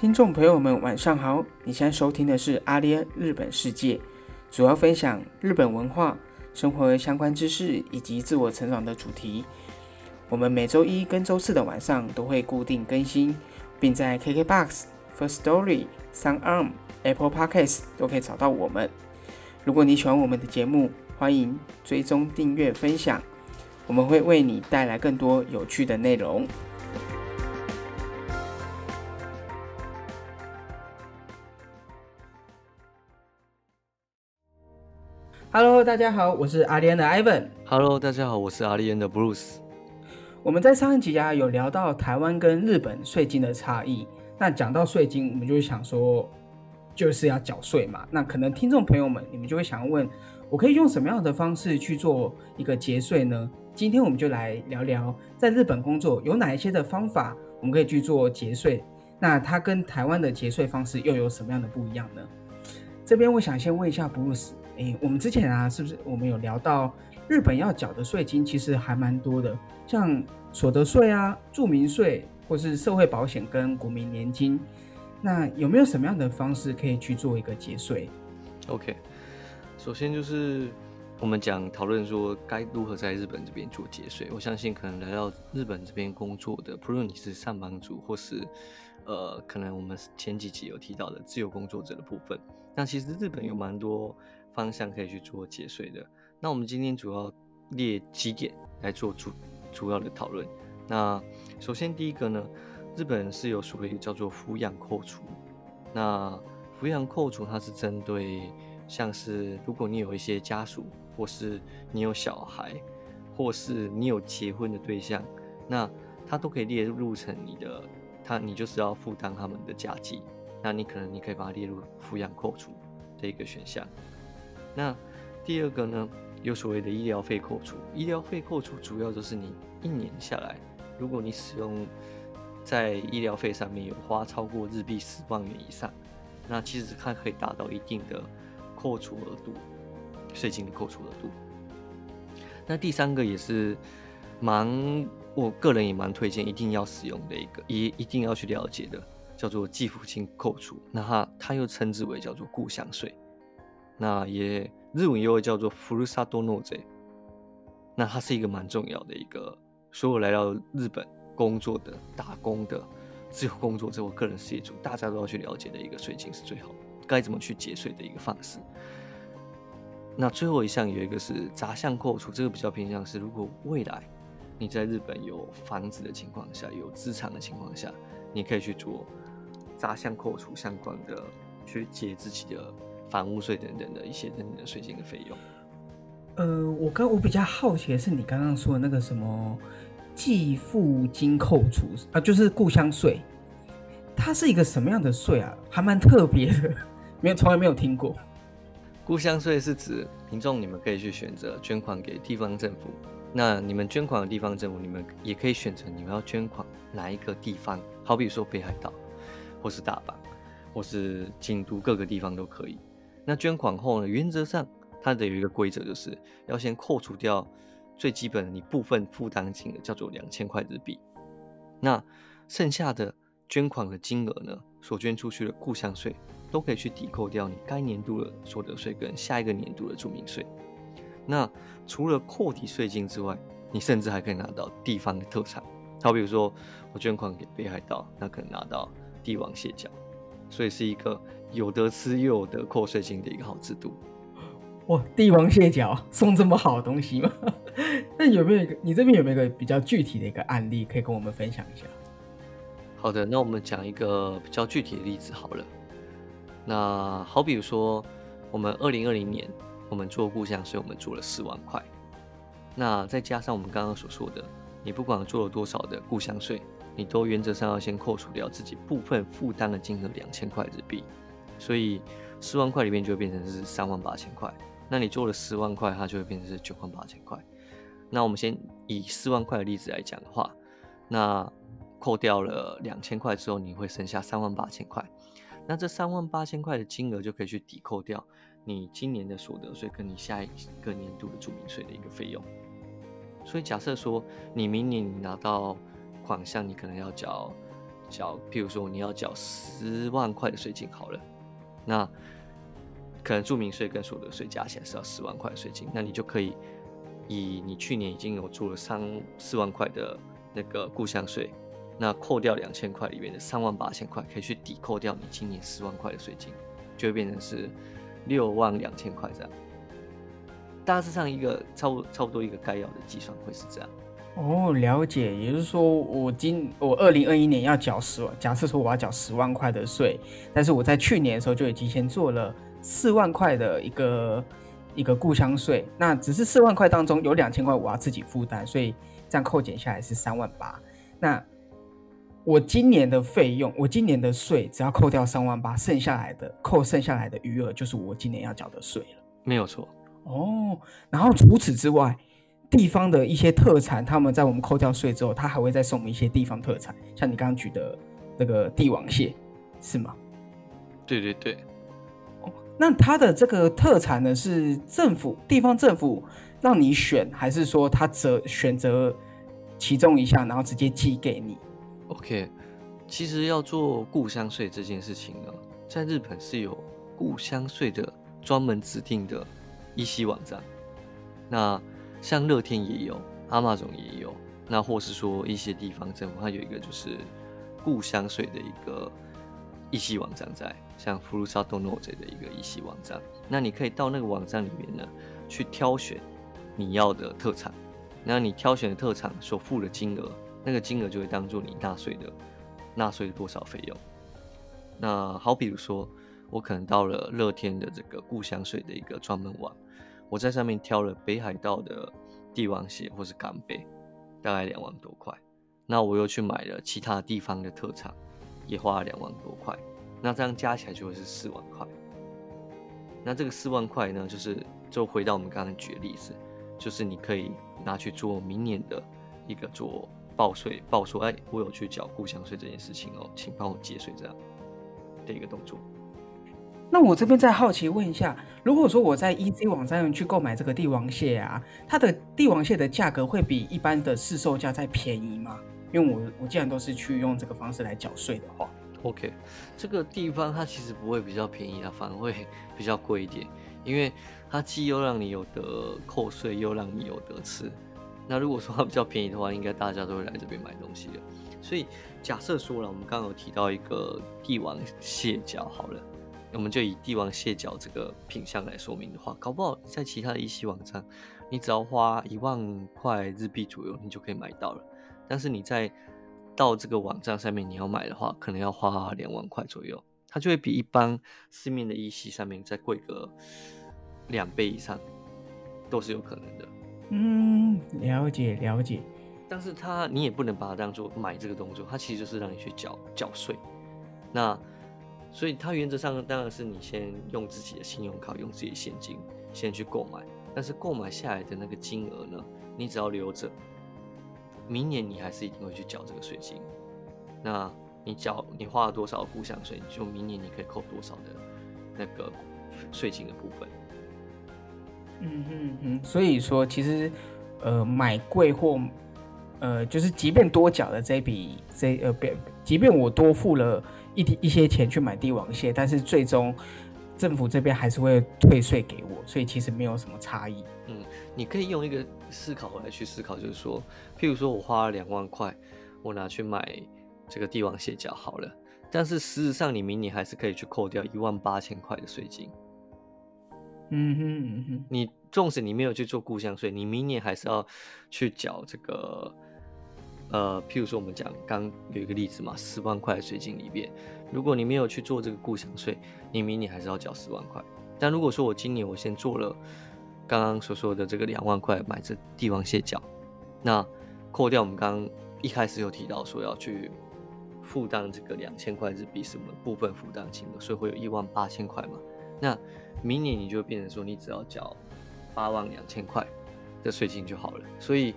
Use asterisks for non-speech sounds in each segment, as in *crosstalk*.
听众朋友们，晚上好！你现在收听的是阿联日本世界，主要分享日本文化、生活相关知识以及自我成长的主题。我们每周一跟周四的晚上都会固定更新，并在 KKBOX、First Story、SoundArm、Apple Podcasts 都可以找到我们。如果你喜欢我们的节目，欢迎追踪、订阅、分享，我们会为你带来更多有趣的内容。Hello，大家好，我是阿联的 Ivan。Hello，大家好，我是阿联的 Bruce。我们在上一集啊有聊到台湾跟日本税金的差异。那讲到税金，我们就会想说，就是要缴税嘛。那可能听众朋友们，你们就会想问，我可以用什么样的方式去做一个节税呢？今天我们就来聊聊，在日本工作有哪一些的方法，我们可以去做节税。那它跟台湾的节税方式又有什么样的不一样呢？这边我想先问一下 Bruce。诶，我们之前啊，是不是我们有聊到日本要缴的税金其实还蛮多的，像所得税啊、住民税或是社会保险跟国民年金，那有没有什么样的方式可以去做一个节税？OK，首先就是我们讲讨论说该如何在日本这边做节税。我相信可能来到日本这边工作的，不论你是上班族或是呃，可能我们前几集有提到的自由工作者的部分，那其实日本有蛮多。方向可以去做节税的。那我们今天主要列几点来做主主要的讨论。那首先第一个呢，日本是有所谓叫做抚养扣除。那抚养扣除它是针对像是如果你有一些家属，或是你有小孩，或是你有结婚的对象，那它都可以列入成你的，它你就是要负担他们的家计。那你可能你可以把它列入抚养扣除的一个选项。那第二个呢，有所谓的医疗费扣除。医疗费扣除主要就是你一年下来，如果你使用在医疗费上面有花超过日币十万元以上，那其实它可以达到一定的扣除额度，税金的扣除额度。那第三个也是蛮，我个人也蛮推荐一定要使用的一个，也一定要去了解的，叫做继父亲扣除。那它它又称之为叫做故乡税。那也日文又会叫做福鲁萨多诺贼，那它是一个蛮重要的一个，所有来到日本工作的打工的自由工作者，我个人事业主，大家都要去了解的一个税金是最好，该怎么去节税的一个方式。那最后一项有一个是杂项扣除，这个比较偏向是，如果未来你在日本有房子的情况下，有资产的情况下，你可以去做杂项扣除相关的，去结自己的。房屋税等等的一些等等的税金的费用。呃，我刚我比较好奇的是，你刚刚说的那个什么继父金扣除啊，就是故乡税，它是一个什么样的税啊？还蛮特别的，没有从来没有听过。故乡税是指民众你们可以去选择捐款给地方政府，那你们捐款的地方政府，你们也可以选择你们要捐款哪一个地方，好比说北海道，或是大阪，或是京都各个地方都可以。那捐款后呢？原则上，它的有一个规则，就是要先扣除掉最基本的你部分负担金额，叫做两千块日币。那剩下的捐款的金额呢，所捐出去的故乡税，都可以去抵扣掉你该年度的所得税跟下一个年度的住民税。那除了扣抵税金之外，你甚至还可以拿到地方的特产，好比如说我捐款给北海道，那可能拿到帝王蟹脚。所以是一个有得吃又有得扣税金的一个好制度。哇，帝王蟹脚送这么好的东西吗？*laughs* 那有没有一个你这边有没有一个比较具体的一个案例可以跟我们分享一下？好的，那我们讲一个比较具体的例子好了。那好比如说，我们二零二零年我们做故乡税，我们做了四万块。那再加上我们刚刚所说的，你不管做了多少的故乡税。你都原则上要先扣除掉自己部分负担的金额两千块日币，所以四万块里面就会变成是三万八千块。那你做了十万块，它就会变成是九万八千块。那我们先以四万块的例子来讲的话，那扣掉了两千块之后，你会剩下三万八千块。那这三万八千块的金额就可以去抵扣掉你今年的所得税跟你下一个年度的住民税的一个费用。所以假设说你明年拿到款项你可能要缴缴，譬如说你要缴十万块的税金好了，那可能住民税跟所得税加起来是要十万块的税金，那你就可以以你去年已经有做了三四万块的那个故乡税，那扣掉两千块里面的三万八千块，可以去抵扣掉你今年十万块的税金，就会变成是六万两千块这样。大致上一个差不差不多一个概要的计算会是这样。哦，了解，也就是说，我今我二零二一年要缴十万，假设说我要缴十万块的税，但是我在去年的时候就已经先做了四万块的一个一个故乡税，那只是四万块当中有两千块我要自己负担，所以这样扣减下来是三万八。那我今年的费用，我今年的税只要扣掉三万八，剩下来的扣剩下来的余额就是我今年要缴的税了。没有错。哦，然后除此之外，地方的一些特产，他们在我们扣掉税之后，他还会再送我们一些地方特产，像你刚刚举的那个帝王蟹，是吗？对对对。哦，那它的这个特产呢，是政府地方政府让你选，还是说他择选择其中一项，然后直接寄给你？OK，其实要做故乡税这件事情呢，在日本是有故乡税的专门指定的。一西网站，那像乐天也有，阿玛总也有，那或是说一些地方政府，它有一个就是故乡税的一个一系网站在，像福禄萨多诺这的一个一系网站，那你可以到那个网站里面呢，去挑选你要的特产，那你挑选的特产所付的金额，那个金额就会当做你纳税的纳税多少费用。那好，比如说。我可能到了乐天的这个故乡税的一个专门网，我在上面挑了北海道的帝王蟹或是干贝，大概两万多块。那我又去买了其他地方的特产，也花了两万多块。那这样加起来就会是四万块。那这个四万块呢，就是就回到我们刚刚举的例子，就是你可以拿去做明年的一个做报税报说，哎，我有去缴故乡税这件事情哦，请帮我节税这样的一个动作。那我这边再好奇问一下，如果说我在 EZ 网站去购买这个帝王蟹啊，它的帝王蟹的价格会比一般的市售价再便宜吗？因为我我既然都是去用这个方式来缴税的话，OK，这个地方它其实不会比较便宜啊，反而会 *laughs* 比较贵一点，因为它既又让你有得扣税，又让你有得吃。那如果说它比较便宜的话，应该大家都会来这边买东西的。所以假设说了，我们刚刚有提到一个帝王蟹脚，好了。我们就以帝王蟹脚这个品相来说明的话，搞不好在其他的一些网站，你只要花一万块日币左右，你就可以买到了。但是你在到这个网站上面你要买的话，可能要花两万块左右，它就会比一般市面的一系上面再贵个两倍以上，都是有可能的。嗯，了解了解。但是它你也不能把它当做买这个动作，它其实就是让你去缴缴税。那所以它原则上当然是你先用自己的信用卡，用自己的现金先去购买，但是购买下来的那个金额呢，你只要留着，明年你还是一定会去缴这个税金。那你缴你花了多少故乡税，就明年你可以扣多少的那个税金的部分。嗯嗯嗯，所以说其实呃买贵或呃就是即便多缴的这笔这呃别即便我多付了。一一些钱去买帝王蟹，但是最终政府这边还是会退税给我，所以其实没有什么差异。嗯，你可以用一个思考来去思考，就是说，譬如说我花了两万块，我拿去买这个帝王蟹脚好了，但是事实上你明年还是可以去扣掉一万八千块的税金。嗯哼嗯哼，你纵使你没有去做故乡税，你明年还是要去缴这个。呃，譬如说我们讲刚有一个例子嘛，十万块税金里边，如果你没有去做这个故乡税，你明年还是要缴十万块。但如果说我今年我先做了刚刚所说的这个两万块买这帝王蟹脚，那扣掉我们刚刚一开始有提到说要去负担这个两千块日币是我们部分负担金额，所以会有一万八千块嘛。那明年你就变成说你只要缴八万两千块的税金就好了。所以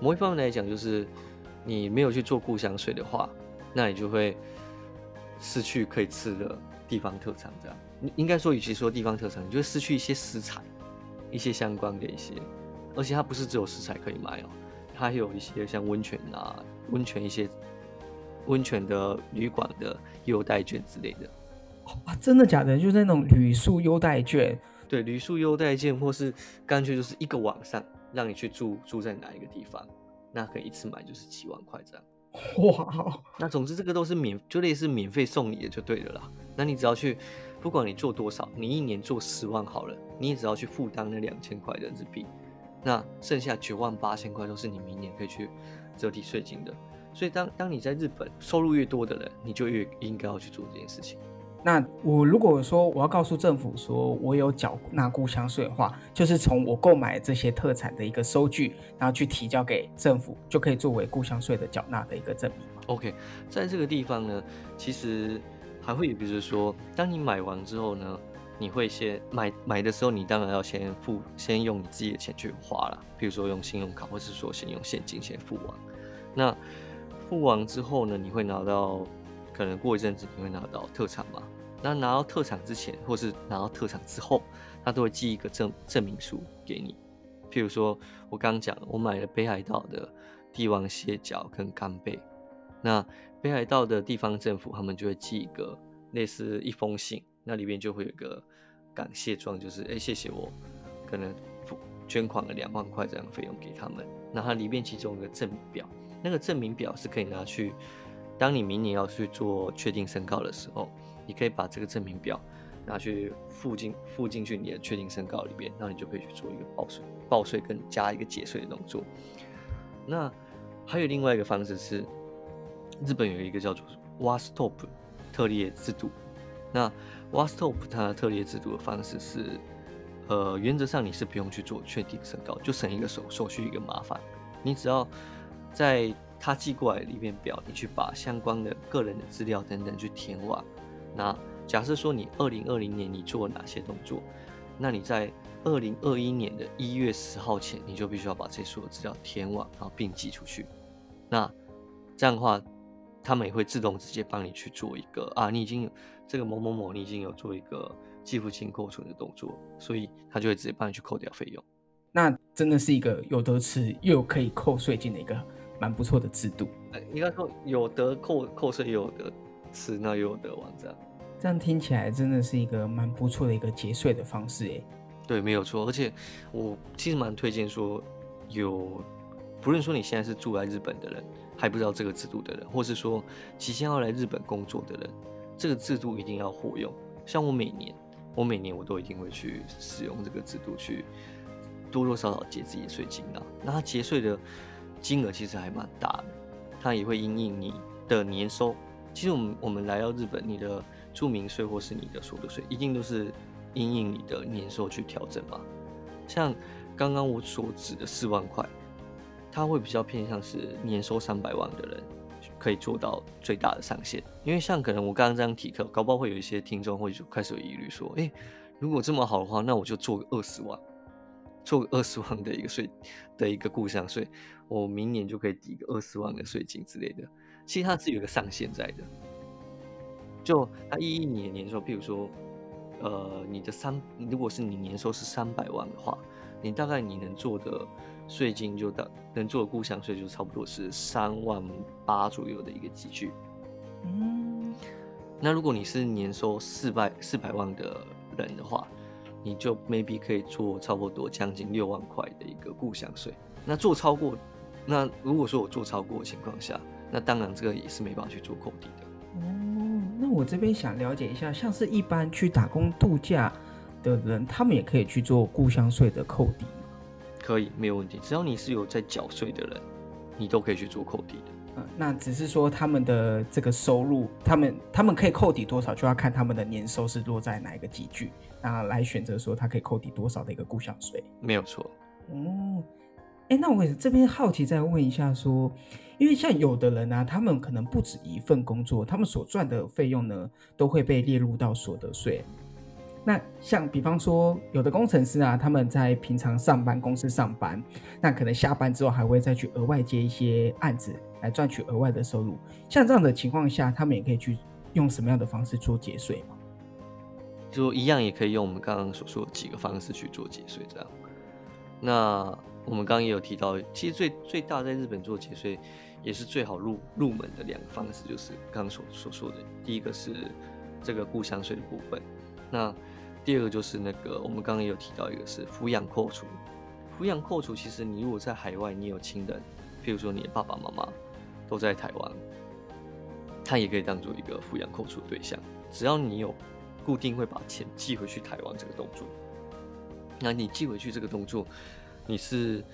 某一方面来讲就是。你没有去做故乡水的话，那你就会失去可以吃的地方特产。这样，你应该说，与其说地方特产，你就会失去一些食材，一些相关的一些。而且它不是只有食材可以卖哦，它还有一些像温泉啊、温泉一些温泉的旅馆的优待券之类的。哇，真的假的？就是那种旅宿优待券？对，旅宿优待券，或是干脆就是一个晚上让你去住住在哪一个地方，那可以一次买就是几万块这样。*laughs* 哇，那总之这个都是免，就类似免费送你的就对了啦。那你只要去，不管你做多少，你一年做十万好了，你也只要去负担那两千块的日币，那剩下九万八千块都是你明年可以去折抵税金的。所以当当你在日本收入越多的人，你就越应该要去做这件事情。那我如果说我要告诉政府说我有缴纳故乡税的话，就是从我购买这些特产的一个收据，然后去提交给政府，就可以作为故乡税的缴纳的一个证明。OK，在这个地方呢，其实还会，比如说，当你买完之后呢，你会先买买的时候，你当然要先付，先用你自己的钱去花了，比如说用信用卡，或是说先用现金先付完。那付完之后呢，你会拿到。可能过一阵子你会拿到特产嘛？那拿到特产之前，或是拿到特产之后，他都会寄一个证证明书给你。譬如说，我刚刚讲，我买了北海道的帝王蟹脚跟干贝，那北海道的地方政府他们就会寄一个类似一封信，那里面就会有一个感谢状，就是哎谢谢我可能捐款了两万块这样的费用给他们。那它里面其中一个证明表，那个证明表是可以拿去。当你明年要去做确定申告的时候，你可以把这个证明表拿去附进附进去你的确定申告里边，那你就可以去做一个报税、报税跟加一个节税的动作。那还有另外一个方式是，日本有一个叫做 WASTOP 特列制度。那 WASTOP 它的特列制度的方式是，呃，原则上你是不用去做确定申告，就省一个手手续一个麻烦，你只要在他寄过来里面表，你去把相关的个人的资料等等去填完。那假设说你二零二零年你做了哪些动作，那你在二零二一年的一月十号前，你就必须要把这所有资料填完，然后并寄出去。那这样的话，他们也会自动直接帮你去做一个啊，你已经有这个某某某，你已经有做一个寄付金扣存的动作，所以他就会直接帮你去扣掉费用。那真的是一个有得吃又可以扣税金的一个。蛮不错的制度，应该说有得扣扣税，有得吃，那又有得玩，这样，这样听起来真的是一个蛮不错的一个节税的方式，哎，对，没有错，而且我其实蛮推荐说，有不论说你现在是住在日本的人，还不知道这个制度的人，或是说即将要来日本工作的人，这个制度一定要活用。像我每年，我每年我都一定会去使用这个制度，去多多少少节自己的税金啊。那他节税的。金额其实还蛮大的，它也会因应你的年收。其实我们我们来到日本，你的住民税或是你的所得税，一定都是因应你的年收去调整嘛。像刚刚我所指的四万块，它会比较偏向是年收三百万的人可以做到最大的上限。因为像可能我刚刚这样提课，搞不好会有一些听众会就开始有疑虑说：，哎，如果这么好的话，那我就做个二十万。做二十万的一个税的一个故乡税，我明年就可以抵个二十万的税金之类的。其实它是有个上限在的，就它一一年年收，譬如说，呃，你的三，如果是你年收是三百万的话，你大概你能做的税金就大，能做的故乡税就差不多是三万八左右的一个积聚。嗯，那如果你是年收四百四百万的人的话，你就 maybe 可以做差不多将近六万块的一个故乡税。那做超过，那如果说我做超过的情况下，那当然这个也是没办法去做扣抵的。哦，那我这边想了解一下，像是一般去打工度假的人，他们也可以去做故乡税的扣抵吗？可以，没有问题。只要你是有在缴税的人，你都可以去做扣抵的。那只是说他们的这个收入，他们他们可以扣抵多少，就要看他们的年收是落在哪一个集聚，那来选择说他可以扣抵多少的一个故乡税。没有错。哦，哎，那我这边好奇再问一下，说，因为像有的人呢，他们可能不止一份工作，他们所赚的费用呢，都会被列入到所得税。那像比方说，有的工程师啊，他们在平常上班公司上班，那可能下班之后还会再去额外接一些案子来赚取额外的收入。像这样的情况下，他们也可以去用什么样的方式做节税吗？就一样也可以用我们刚刚所说的几个方式去做节税，这样。那我们刚刚也有提到，其实最最大在日本做节税也是最好入入门的两个方式，就是刚刚所所说的，第一个是这个故乡税的部分，那第二个就是那个我们刚刚也有提到一个是抚养扣除。抚养扣除其实你如果在海外，你有亲人，譬如说你的爸爸妈妈都在台湾，他也可以当做一个抚养扣除的对象，只要你有固定会把钱寄回去台湾这个动作，那你寄回去这个动作，你是。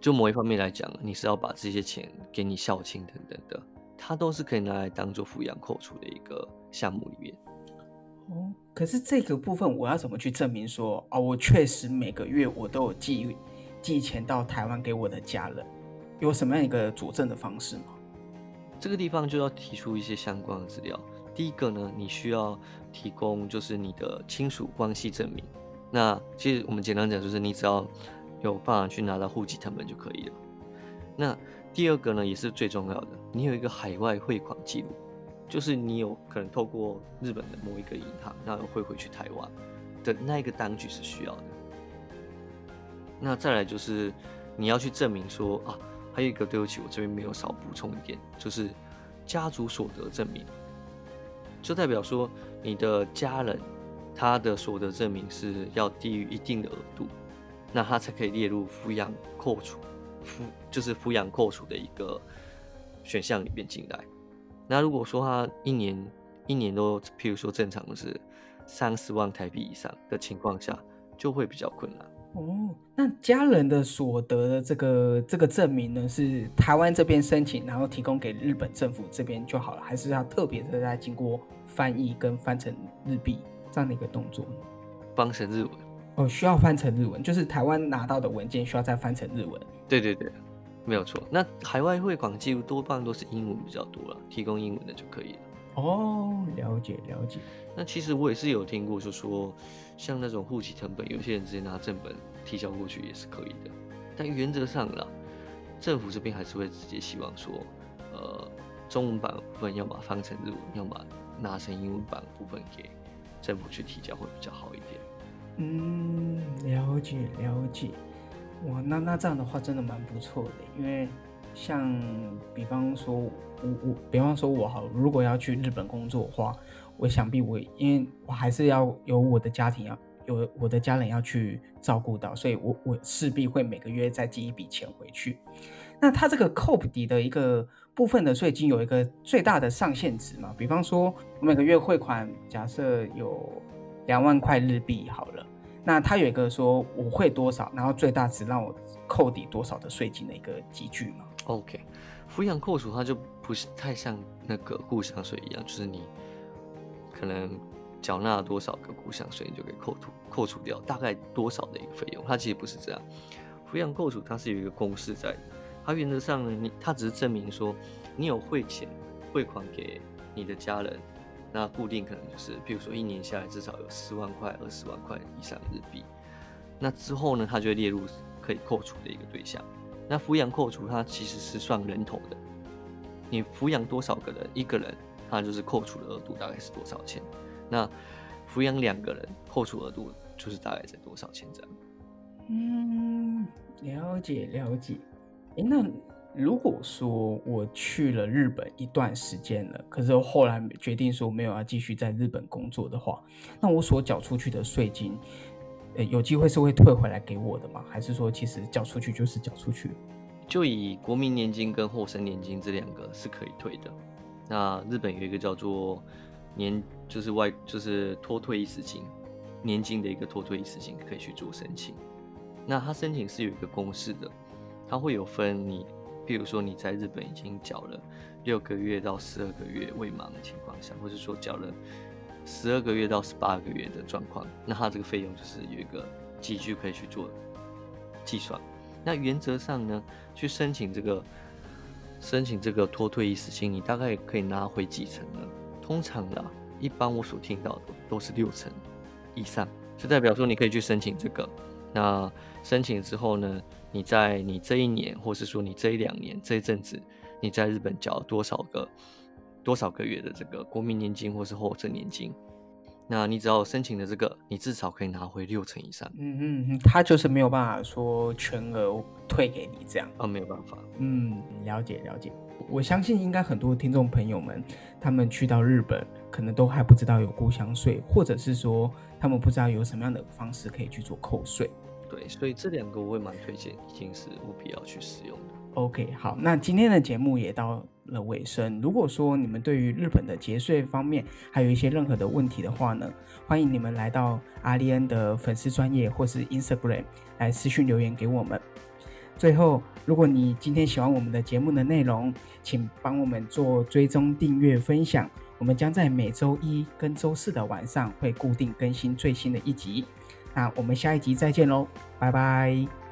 就某一方面来讲，你是要把这些钱给你孝亲等等的，它都是可以拿来当做抚养扣除的一个项目里面。哦，可是这个部分我要怎么去证明说，哦，我确实每个月我都有寄寄钱到台湾给我的家人，有什么样一个佐证的方式吗？这个地方就要提出一些相关的资料。第一个呢，你需要提供就是你的亲属关系证明。那其实我们简单讲就是你只要。有办法去拿到户籍成本就可以了。那第二个呢，也是最重要的，你有一个海外汇款记录，就是你有可能透过日本的某一个银行，然后汇回去台湾的那一个单据是需要的。那再来就是你要去证明说啊，还有一个对不起，我这边没有少补充一点，就是家族所得证明，就代表说你的家人他的所得证明是要低于一定的额度。那他才可以列入抚养扣除，抚就是抚养扣除的一个选项里面进来。那如果说他一年一年都，譬如说正常的是三十万台币以上的情况下，就会比较困难。哦，那家人的所得的这个这个证明呢，是台湾这边申请，然后提供给日本政府这边就好了，还是要特别的再经过翻译跟翻成日币这样的一个动作呢？翻成日文。哦，需要翻成日文，就是台湾拿到的文件需要再翻成日文。对对对，没有错。那海外汇款记录多半都是英文比较多了，提供英文的就可以了。哦，了解了解。那其实我也是有听过，就说像那种户籍成本，有些人直接拿正本提交过去也是可以的。但原则上啦，政府这边还是会直接希望说，呃，中文版部分要把翻成日文，要把拿成英文版部分给政府去提交会比较好一点。嗯，了解了解，哇，那那这样的话真的蛮不错的，因为像比方说，我我比方说我好，如果要去日本工作的话，我想必我因为我还是要有我的家庭要有我的家人要去照顾到，所以我我势必会每个月再寄一笔钱回去。那它这个 COP 底的一个部分的税金有一个最大的上限值嘛？比方说我每个月汇款假设有。两万块日币好了，那他有一个说我会多少，然后最大值让我扣抵多少的税金的一个集聚嘛？OK，抚养扣除它就不是太像那个故乡税一样，就是你可能缴纳多少个故乡税，你就可以扣除扣除掉大概多少的一个费用。它其实不是这样，抚养扣除它是有一个公式在的，它原则上呢，你它只是证明说你有汇钱汇款给你的家人。那固定可能就是，譬如说一年下来至少有十万块、二十万块以上日币。那之后呢，它就会列入可以扣除的一个对象。那抚养扣除它其实是算人头的，你抚养多少个人，一个人，它就是扣除的额度大概是多少钱。那抚养两个人，扣除额度就是大概在多少钱这样。嗯，了解了解。哎，那。如果说我去了日本一段时间了，可是后来决定说没有要继续在日本工作的话，那我所缴出去的税金，呃，有机会是会退回来给我的吗？还是说其实缴出去就是缴出去？就以国民年金跟后生年金这两个是可以退的。那日本有一个叫做年，就是外就是脱退意识金，年金的一个脱退意识金可以去做申请。那他申请是有一个公式的，它会有分你。譬如说你在日本已经缴了六个月到十二个月未满的情况下，或者说缴了十二个月到十八个月的状况，那它这个费用就是有一个集聚可以去做计算。那原则上呢，去申请这个申请这个脱退意识金，你大概可以拿回几成呢？通常啦，一般我所听到的都是六成以上，就代表说你可以去申请这个。那申请之后呢？你在你这一年，或是说你这一两年这一阵子，你在日本缴了多少个多少个月的这个国民年金或是后生年金？那你只要申请的这个，你至少可以拿回六成以上。嗯嗯嗯，他就是没有办法说全额退给你这样。啊，没有办法。嗯，了解了解。我相信应该很多听众朋友们，他们去到日本，可能都还不知道有故乡税，或者是说他们不知道有什么样的方式可以去做扣税。对，所以这两个我会蛮推荐，已经是务必要去使用的。OK，好，那今天的节目也到了尾声。如果说你们对于日本的节税方面还有一些任何的问题的话呢，欢迎你们来到阿利恩的粉丝专业或是 Instagram 来私讯留言给我们。最后，如果你今天喜欢我们的节目的内容，请帮我们做追踪、订阅、分享。我们将在每周一跟周四的晚上会固定更新最新的一集。那我们下一集再见喽，拜拜。